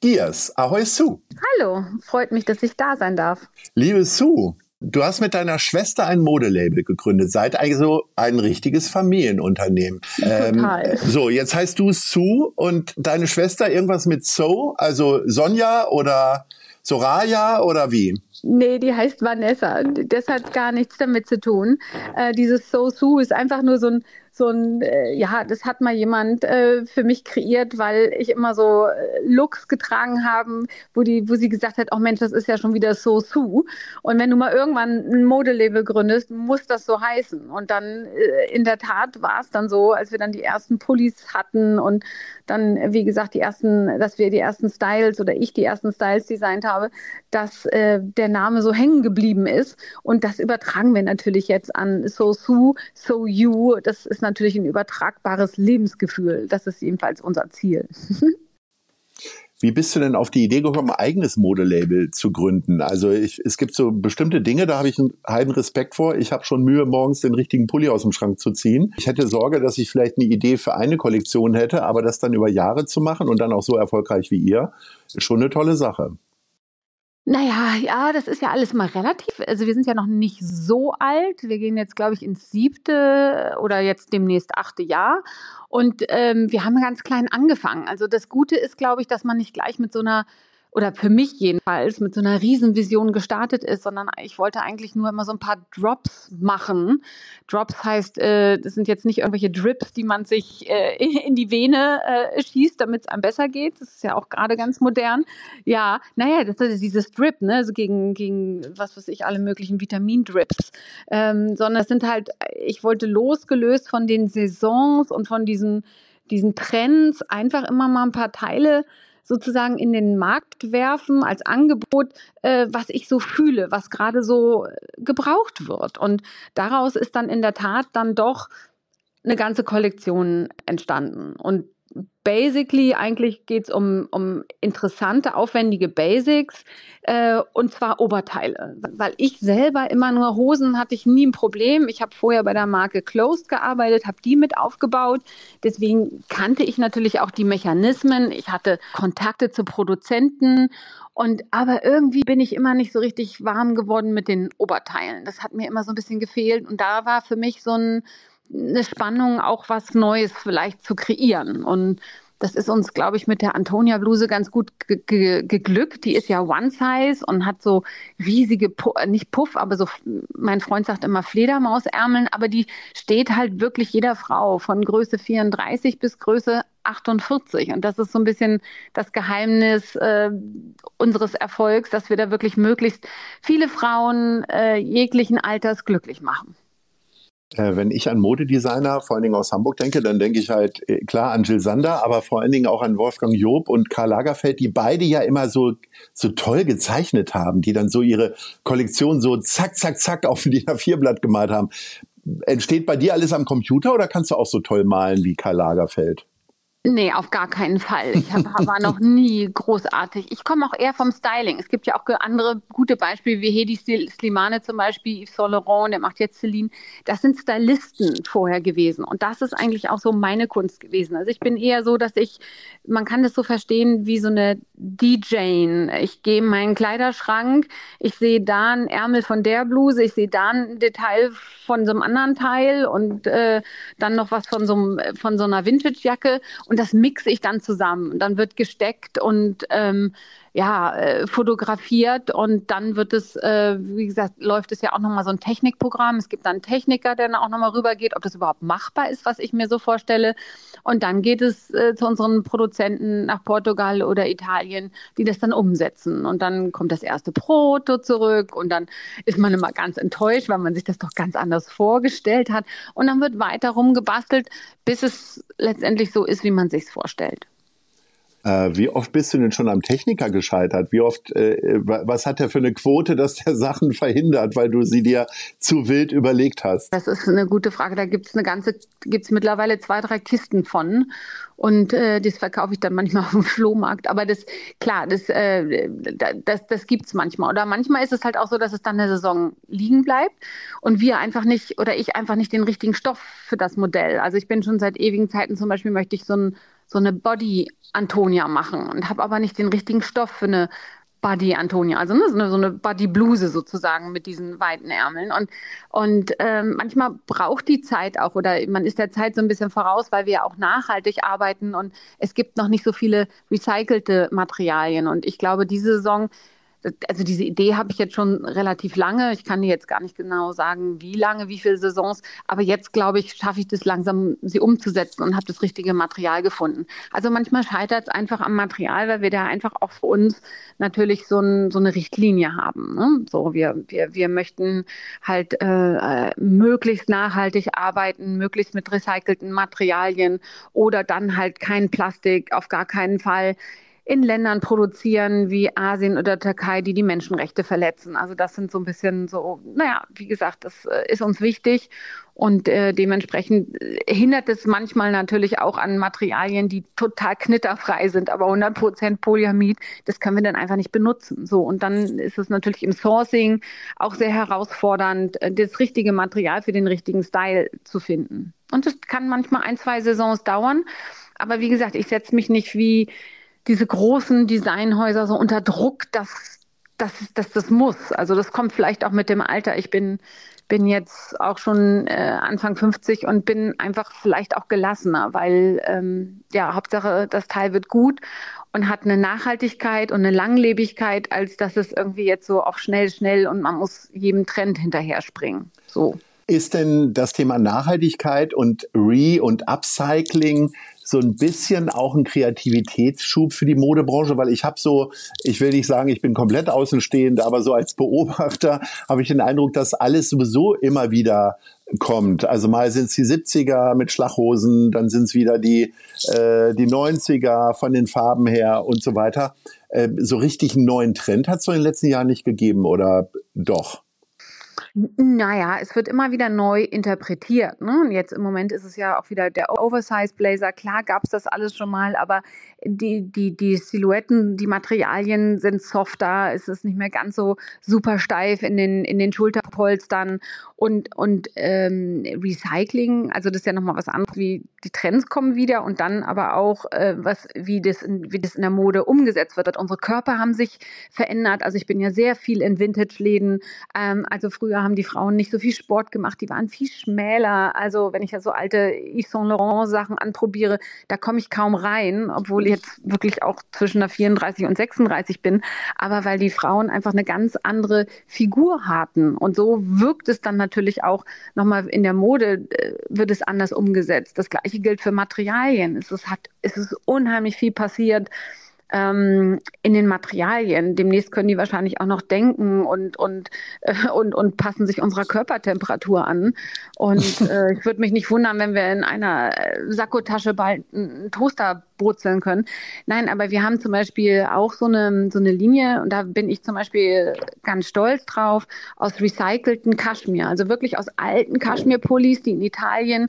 Gears. Ahoi Sue. Hallo, freut mich, dass ich da sein darf. Liebe Sue, du hast mit deiner Schwester ein Modelabel gegründet, seid also ein richtiges Familienunternehmen. Total. Ähm, so, jetzt heißt du Sue und deine Schwester irgendwas mit So, also Sonja oder Soraya oder wie? Nee, die heißt Vanessa. Das hat gar nichts damit zu tun. Äh, dieses So Sue ist einfach nur so ein so ein, äh, ja, das hat mal jemand äh, für mich kreiert, weil ich immer so äh, Looks getragen habe, wo wo sie gesagt hat, oh Mensch, das ist ja schon wieder so Sue. Und wenn du mal irgendwann ein Modelabel gründest, muss das so heißen. Und dann äh, in der Tat war es dann so, als wir dann die ersten Pullis hatten und dann, wie gesagt, die ersten, dass wir die ersten Styles oder ich die ersten Styles designt habe, dass äh, der Name so hängen geblieben ist. Und das übertragen wir natürlich jetzt an So Sue, So You. Das ist natürlich ein übertragbares Lebensgefühl. Das ist jedenfalls unser Ziel. Wie bist du denn auf die Idee gekommen, ein eigenes Modelabel zu gründen? Also ich, es gibt so bestimmte Dinge, da habe ich einen heiden Respekt vor. Ich habe schon Mühe, morgens den richtigen Pulli aus dem Schrank zu ziehen. Ich hätte Sorge, dass ich vielleicht eine Idee für eine Kollektion hätte, aber das dann über Jahre zu machen und dann auch so erfolgreich wie ihr, ist schon eine tolle Sache. Naja, ja, das ist ja alles mal relativ. Also wir sind ja noch nicht so alt. Wir gehen jetzt, glaube ich, ins siebte oder jetzt demnächst achte Jahr. Und ähm, wir haben ganz klein angefangen. Also das Gute ist, glaube ich, dass man nicht gleich mit so einer oder für mich jedenfalls mit so einer Riesenvision gestartet ist, sondern ich wollte eigentlich nur immer so ein paar Drops machen. Drops heißt, äh, das sind jetzt nicht irgendwelche Drips, die man sich äh, in die Vene äh, schießt, damit es einem besser geht. Das ist ja auch gerade ganz modern. Ja, naja, das ist dieses Drip, ne, also gegen, gegen was weiß ich, alle möglichen Vitamindrips. Ähm, sondern es sind halt, ich wollte losgelöst von den Saisons und von diesen, diesen Trends einfach immer mal ein paar Teile sozusagen in den Markt werfen als Angebot, äh, was ich so fühle, was gerade so äh, gebraucht wird. Und daraus ist dann in der Tat dann doch eine ganze Kollektion entstanden. Und basically eigentlich geht es um, um interessante, aufwendige Basics äh, und zwar Oberteile. Weil ich selber immer nur Hosen hatte ich nie ein Problem. Ich habe vorher bei der Marke Closed gearbeitet, habe die mit aufgebaut. Deswegen kannte ich natürlich auch die Mechanismen. Ich hatte Kontakte zu Produzenten und aber irgendwie bin ich immer nicht so richtig warm geworden mit den Oberteilen. Das hat mir immer so ein bisschen gefehlt und da war für mich so ein eine Spannung, auch was Neues vielleicht zu kreieren. Und das ist uns, glaube ich, mit der Antonia-Bluse ganz gut ge ge geglückt. Die ist ja One-Size und hat so riesige, Pu äh, nicht Puff, aber so, mein Freund sagt immer Fledermausärmeln, aber die steht halt wirklich jeder Frau von Größe 34 bis Größe 48. Und das ist so ein bisschen das Geheimnis äh, unseres Erfolgs, dass wir da wirklich möglichst viele Frauen äh, jeglichen Alters glücklich machen. Äh, wenn ich an Modedesigner, vor allen Dingen aus Hamburg denke, dann denke ich halt äh, klar an Jill Sander, aber vor allen Dingen auch an Wolfgang Job und Karl Lagerfeld, die beide ja immer so, so toll gezeichnet haben, die dann so ihre Kollektion so zack, zack, zack auf ein DIN A4-Blatt gemalt haben. Entsteht bei dir alles am Computer oder kannst du auch so toll malen wie Karl Lagerfeld? Nee, auf gar keinen Fall. Ich hab, war noch nie großartig. Ich komme auch eher vom Styling. Es gibt ja auch andere gute Beispiele, wie Hedi Slimane zum Beispiel, Yves Saint Laurent, der macht jetzt Celine. Das sind Stylisten vorher gewesen. Und das ist eigentlich auch so meine Kunst gewesen. Also ich bin eher so, dass ich, man kann das so verstehen wie so eine DJ. Ich gehe in meinen Kleiderschrank, ich sehe da einen Ärmel von der Bluse, ich sehe da ein Detail von so einem anderen Teil und äh, dann noch was von so, einem, von so einer Vintage-Jacke und das mixe ich dann zusammen. Dann wird gesteckt und ähm, ja, äh, fotografiert und dann wird es, äh, wie gesagt, läuft es ja auch nochmal so ein Technikprogramm. Es gibt dann einen Techniker, der dann auch nochmal rübergeht, ob das überhaupt machbar ist, was ich mir so vorstelle. Und dann geht es äh, zu unseren Produzenten nach Portugal oder Italien, die das dann umsetzen. Und dann kommt das erste Proto zurück und dann ist man immer ganz enttäuscht, weil man sich das doch ganz anders vorgestellt hat. Und dann wird weiter rumgebastelt, bis es letztendlich so ist, wie man sich vorstellt. Äh, wie oft bist du denn schon am Techniker gescheitert? Wie oft, äh, was hat der für eine Quote, dass der Sachen verhindert, weil du sie dir zu wild überlegt hast? Das ist eine gute Frage. Da gibt es eine ganze, gibt es mittlerweile zwei, drei Kisten von. Und äh, das verkaufe ich dann manchmal auf dem Flohmarkt. Aber das, klar, das, äh, das, das gibt es manchmal. Oder manchmal ist es halt auch so, dass es dann eine Saison liegen bleibt und wir einfach nicht, oder ich einfach nicht den richtigen Stoff für das Modell. Also ich bin schon seit ewigen Zeiten zum Beispiel, möchte ich so ein so eine Body Antonia machen und habe aber nicht den richtigen Stoff für eine Body Antonia, also ne, so eine, so eine Body Bluse sozusagen mit diesen weiten Ärmeln. Und, und ähm, manchmal braucht die Zeit auch oder man ist der Zeit so ein bisschen voraus, weil wir ja auch nachhaltig arbeiten und es gibt noch nicht so viele recycelte Materialien. Und ich glaube, diese Saison also diese Idee habe ich jetzt schon relativ lange. Ich kann dir jetzt gar nicht genau sagen, wie lange, wie viele Saisons, aber jetzt glaube ich, schaffe ich das langsam, sie umzusetzen und habe das richtige Material gefunden. Also manchmal scheitert es einfach am Material, weil wir da einfach auch für uns natürlich so, ein, so eine Richtlinie haben. Ne? So, wir, wir, wir möchten halt äh möglichst nachhaltig arbeiten, möglichst mit recycelten Materialien oder dann halt kein Plastik, auf gar keinen Fall in Ländern produzieren wie Asien oder Türkei, die die Menschenrechte verletzen. Also das sind so ein bisschen so, naja, wie gesagt, das äh, ist uns wichtig und äh, dementsprechend äh, hindert es manchmal natürlich auch an Materialien, die total knitterfrei sind, aber 100% Polyamid, das können wir dann einfach nicht benutzen. So und dann ist es natürlich im Sourcing auch sehr herausfordernd, äh, das richtige Material für den richtigen Style zu finden. Und das kann manchmal ein, zwei Saisons dauern. Aber wie gesagt, ich setze mich nicht wie diese großen Designhäuser so unter Druck, dass, dass, dass das muss. Also das kommt vielleicht auch mit dem Alter. Ich bin, bin jetzt auch schon äh, Anfang 50 und bin einfach vielleicht auch gelassener, weil ähm, ja, Hauptsache das Teil wird gut und hat eine Nachhaltigkeit und eine Langlebigkeit, als dass es irgendwie jetzt so auf schnell, schnell und man muss jedem Trend hinterher springen. So. Ist denn das Thema Nachhaltigkeit und Re- und Upcycling so ein bisschen auch ein Kreativitätsschub für die Modebranche, weil ich habe so, ich will nicht sagen, ich bin komplett außenstehend, aber so als Beobachter habe ich den Eindruck, dass alles sowieso immer wieder kommt. Also mal sind es die 70er mit Schlachhosen, dann sind es wieder die, äh, die 90er von den Farben her und so weiter. Äh, so richtig einen neuen Trend hat es in den letzten Jahren nicht gegeben, oder doch? Naja, es wird immer wieder neu interpretiert. Ne? Und jetzt im Moment ist es ja auch wieder der Oversize Blazer. Klar gab es das alles schon mal, aber die, die, die Silhouetten, die Materialien sind softer. Es ist nicht mehr ganz so super steif in den, in den Schulterpolstern. Und, und ähm, Recycling, also das ist ja nochmal was anderes, wie die Trends kommen wieder und dann aber auch, äh, was, wie, das in, wie das in der Mode umgesetzt wird. Unsere Körper haben sich verändert. Also ich bin ja sehr viel in Vintage-Läden. Ähm, also früher haben die Frauen nicht so viel Sport gemacht, die waren viel schmäler. Also wenn ich ja so alte Yves Saint Laurent Sachen anprobiere, da komme ich kaum rein, obwohl ich jetzt wirklich auch zwischen der 34 und 36 bin. Aber weil die Frauen einfach eine ganz andere Figur hatten. Und so wirkt es dann natürlich auch nochmal in der Mode äh, wird es anders umgesetzt. Das gleiche gilt für Materialien. Es ist, hat, es ist unheimlich viel passiert ähm, in den Materialien. Demnächst können die wahrscheinlich auch noch denken und, und, äh, und, und passen sich unserer Körpertemperatur an. Und äh, ich würde mich nicht wundern, wenn wir in einer äh, Sakkotasche bald einen Toaster brutzeln können. Nein, aber wir haben zum Beispiel auch so eine, so eine Linie und da bin ich zum Beispiel ganz stolz drauf, aus recycelten Kaschmir, also wirklich aus alten Kaschmirpullis, die in Italien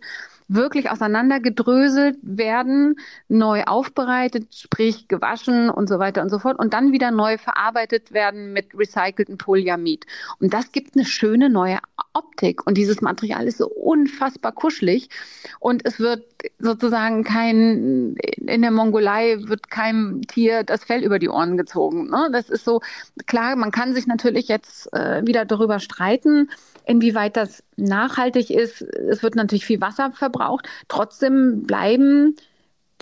wirklich auseinandergedröselt werden, neu aufbereitet, sprich gewaschen und so weiter und so fort und dann wieder neu verarbeitet werden mit recyceltem Polyamid. Und das gibt eine schöne neue Optik und dieses Material ist so unfassbar kuschelig und es wird sozusagen kein, in der Mongolei wird keinem Tier das Fell über die Ohren gezogen. Ne? Das ist so, klar, man kann sich natürlich jetzt äh, wieder darüber streiten, inwieweit das nachhaltig ist. Es wird natürlich viel Wasser verbraucht. Trotzdem bleiben,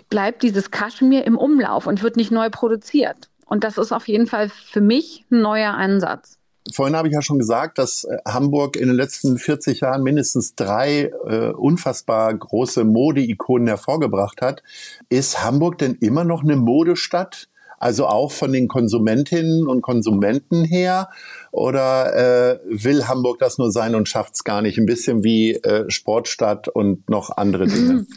bleibt dieses Kaschmir im Umlauf und wird nicht neu produziert. Und das ist auf jeden Fall für mich ein neuer Ansatz. Vorhin habe ich ja schon gesagt, dass äh, Hamburg in den letzten 40 Jahren mindestens drei äh, unfassbar große Modeikonen hervorgebracht hat. Ist Hamburg denn immer noch eine Modestadt? Also auch von den Konsumentinnen und Konsumenten her? Oder äh, will Hamburg das nur sein und schafft es gar nicht? Ein bisschen wie äh, Sportstadt und noch andere Dinge.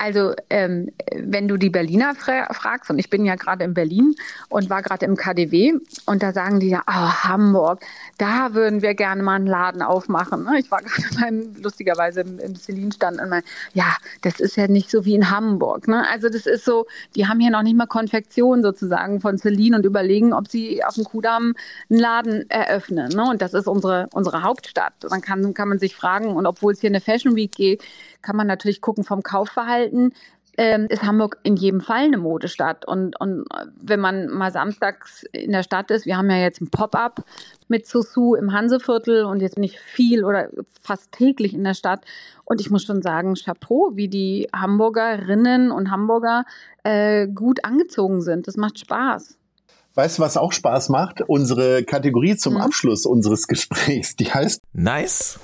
Also ähm, wenn du die Berliner fra fragst, und ich bin ja gerade in Berlin und war gerade im KDW, und da sagen die ja, oh, Hamburg, da würden wir gerne mal einen Laden aufmachen. Ne? Ich war gerade lustigerweise im, Celine-Stand und mein, ja, das ist ja nicht so wie in Hamburg. Ne? Also das ist so, die haben hier noch nicht mal Konfektion sozusagen von Celine und überlegen, ob sie auf dem Kudamm einen Laden eröffnen. Ne? Und das ist unsere, unsere Hauptstadt. Dann kann, kann man sich fragen, und obwohl es hier eine Fashion Week geht, kann man natürlich gucken vom Kaufverhalten. Ähm, ist Hamburg in jedem Fall eine Modestadt. Und, und wenn man mal samstags in der Stadt ist, wir haben ja jetzt ein Pop-up mit Susu im Hanseviertel und jetzt nicht viel oder fast täglich in der Stadt. Und ich muss schon sagen, Chapeau, wie die Hamburgerinnen und Hamburger äh, gut angezogen sind. Das macht Spaß. Weißt du, was auch Spaß macht? Unsere Kategorie zum hm. Abschluss unseres Gesprächs, die heißt Nice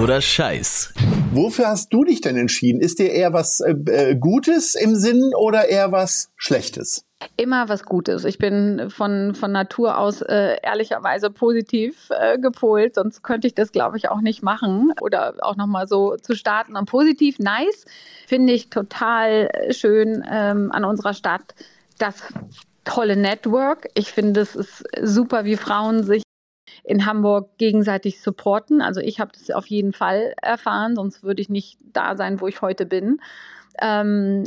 oder Scheiß. Wofür hast du dich denn entschieden? Ist dir eher was äh, äh, Gutes im Sinn oder eher was Schlechtes? Immer was Gutes. Ich bin von, von Natur aus äh, ehrlicherweise positiv äh, gepolt, sonst könnte ich das, glaube ich, auch nicht machen. Oder auch nochmal so zu starten. Und positiv, nice, finde ich total schön ähm, an unserer Stadt. Das tolle Network. Ich finde, es ist super, wie Frauen sich in Hamburg gegenseitig supporten. Also ich habe das auf jeden Fall erfahren, sonst würde ich nicht da sein, wo ich heute bin. Ähm,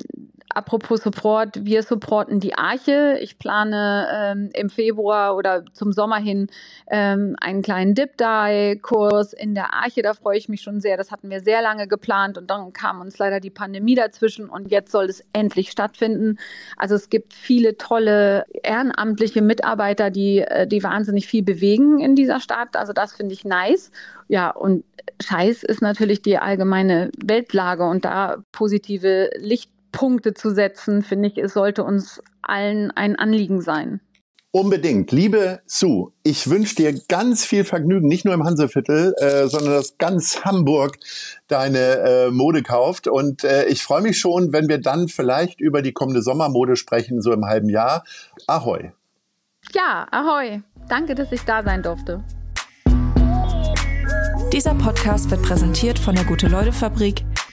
apropos Support, wir supporten die Arche. Ich plane ähm, im Februar oder zum Sommer hin ähm, einen kleinen Dip-Dye-Kurs in der Arche. Da freue ich mich schon sehr. Das hatten wir sehr lange geplant und dann kam uns leider die Pandemie dazwischen und jetzt soll es endlich stattfinden. Also es gibt viele tolle ehrenamtliche Mitarbeiter, die, äh, die wahnsinnig viel bewegen in dieser Stadt. Also das finde ich nice. Ja, und Scheiß ist natürlich die allgemeine Weltlage und da positive Lichtpunkte zu setzen, finde ich, es sollte uns allen ein Anliegen sein. Unbedingt. Liebe Sue, ich wünsche dir ganz viel Vergnügen, nicht nur im Hanseviertel, äh, sondern dass ganz Hamburg deine äh, Mode kauft. Und äh, ich freue mich schon, wenn wir dann vielleicht über die kommende Sommermode sprechen, so im halben Jahr. Ahoi. Ja, ahoi. Danke, dass ich da sein durfte. Dieser Podcast wird präsentiert von der Gute-Leute-Fabrik,